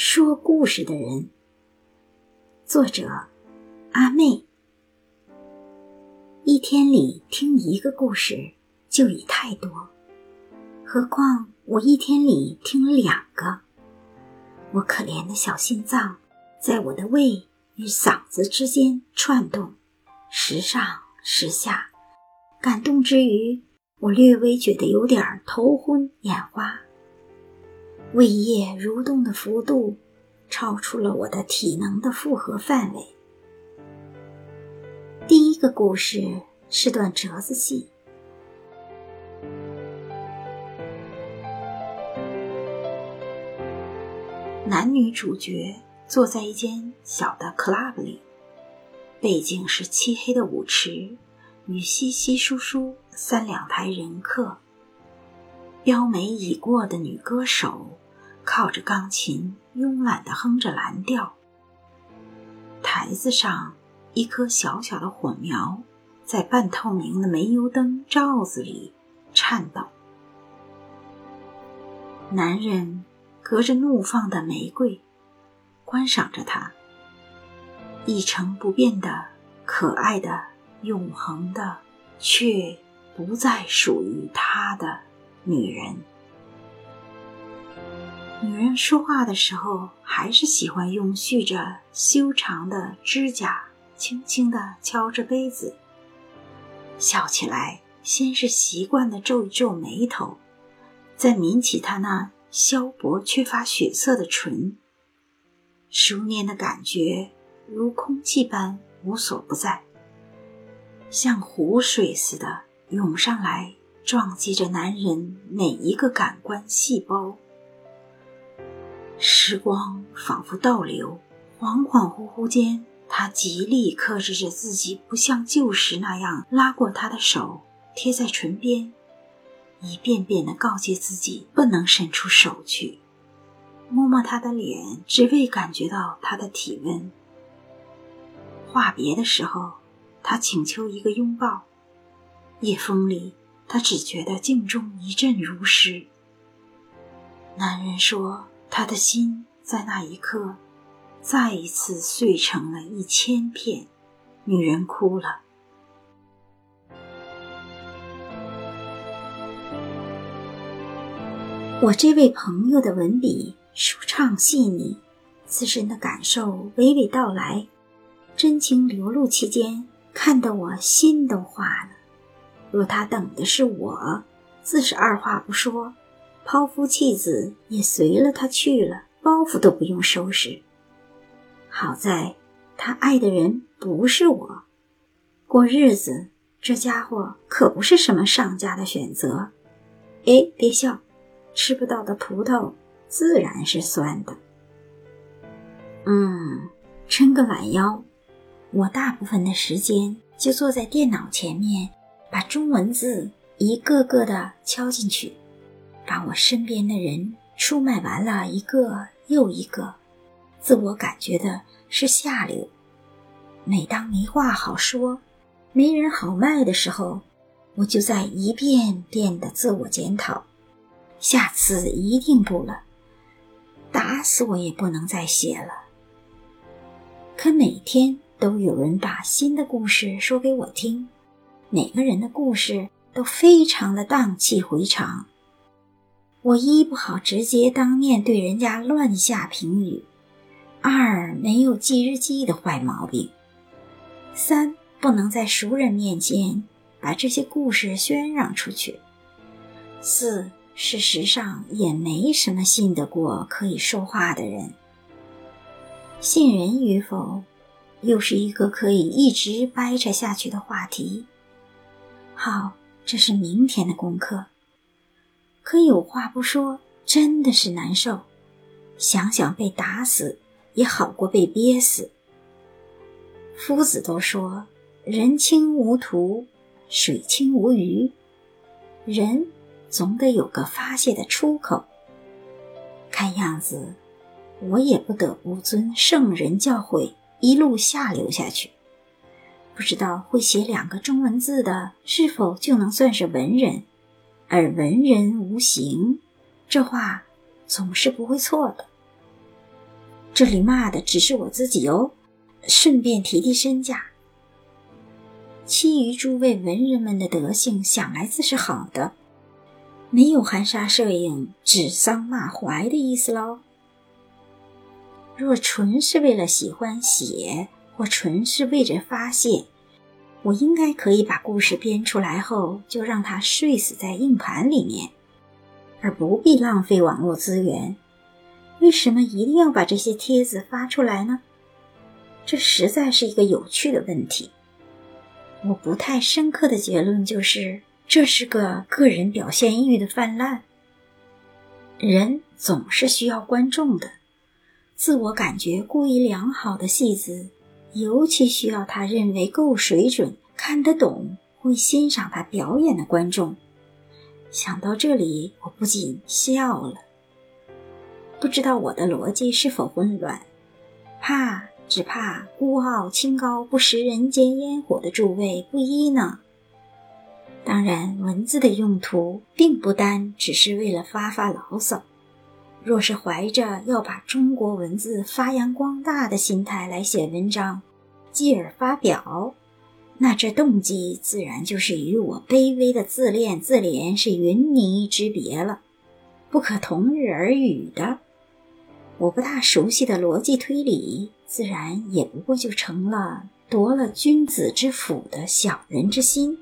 说故事的人。作者：阿妹。一天里听一个故事就已太多，何况我一天里听了两个。我可怜的小心脏，在我的胃与嗓子之间窜动，时上时下。感动之余，我略微觉得有点头昏眼花。胃液蠕动的幅度超出了我的体能的负荷范围。第一个故事是段折子戏，男女主角坐在一间小的 club 里，背景是漆黑的舞池与稀稀疏疏三两排人客。标眉已过的女歌手靠着钢琴，慵懒地哼着蓝调。台子上，一颗小小的火苗在半透明的煤油灯罩子里颤抖。男人隔着怒放的玫瑰，观赏着她，一成不变的、可爱的、永恒的，却不再属于他的。女人，女人说话的时候，还是喜欢用蓄着修长的指甲，轻轻地敲着杯子。笑起来，先是习惯地皱一皱眉头，再抿起她那削薄、缺乏血色的唇。熟练的感觉如空气般无所不在，像湖水似的涌上来。撞击着男人每一个感官细胞，时光仿佛倒流，恍恍惚惚间，他极力克制着自己，不像旧时那样拉过他的手，贴在唇边，一遍遍地告诫自己不能伸出手去，摸摸他的脸，只为感觉到他的体温。话别的时候，他请求一个拥抱，夜风里。他只觉得镜中一阵如诗。男人说：“他的心在那一刻，再一次碎成了一千片。”女人哭了。我这位朋友的文笔舒畅细腻，自身的感受娓娓道来，真情流露期间，看得我心都化了。若他等的是我，自是二话不说，抛夫弃子也随了他去了，包袱都不用收拾。好在他爱的人不是我，过日子这家伙可不是什么上佳的选择。哎，别笑，吃不到的葡萄自然是酸的。嗯，撑个懒腰，我大部分的时间就坐在电脑前面。把中文字一个个的敲进去，把我身边的人出卖完了一个又一个，自我感觉的是下流。每当没话好说，没人好卖的时候，我就在一遍遍的自我检讨：下次一定不了，打死我也不能再写了。可每天都有人把新的故事说给我听。每个人的故事都非常的荡气回肠。我一不好直接当面对人家乱下评语，二没有记日记的坏毛病，三不能在熟人面前把这些故事宣扬出去，四事实上也没什么信得过可以说话的人。信人与否，又是一个可以一直掰扯下去的话题。好，这是明天的功课。可有话不说，真的是难受。想想被打死，也好过被憋死。夫子都说：“人清无图，水清无鱼。”人总得有个发泄的出口。看样子，我也不得不遵圣人教诲，一路下流下去。不知道会写两个中文字的是否就能算是文人？而文人无形，这话总是不会错的。这里骂的只是我自己哦，顺便提提身价。其余诸位文人们的德性，想来自是好的，没有含沙射影、指桑骂槐的意思喽。若纯是为了喜欢写，或纯是为着发泄，我应该可以把故事编出来后，就让它睡死在硬盘里面，而不必浪费网络资源。为什么一定要把这些帖子发出来呢？这实在是一个有趣的问题。我不太深刻的结论就是，这是个个人表现欲的泛滥。人总是需要观众的，自我感觉过于良好的戏子，尤其需要他认为够水准、看得懂、会欣赏他表演的观众。想到这里，我不禁笑了。不知道我的逻辑是否混乱？怕。只怕孤傲清高不食人间烟火的诸位不依呢。当然，文字的用途并不单只是为了发发牢骚。若是怀着要把中国文字发扬光大的心态来写文章，继而发表，那这动机自然就是与我卑微的自恋自怜是云泥之别了，不可同日而语的。我不大熟悉的逻辑推理。自然也不过就成了夺了君子之腹的小人之心。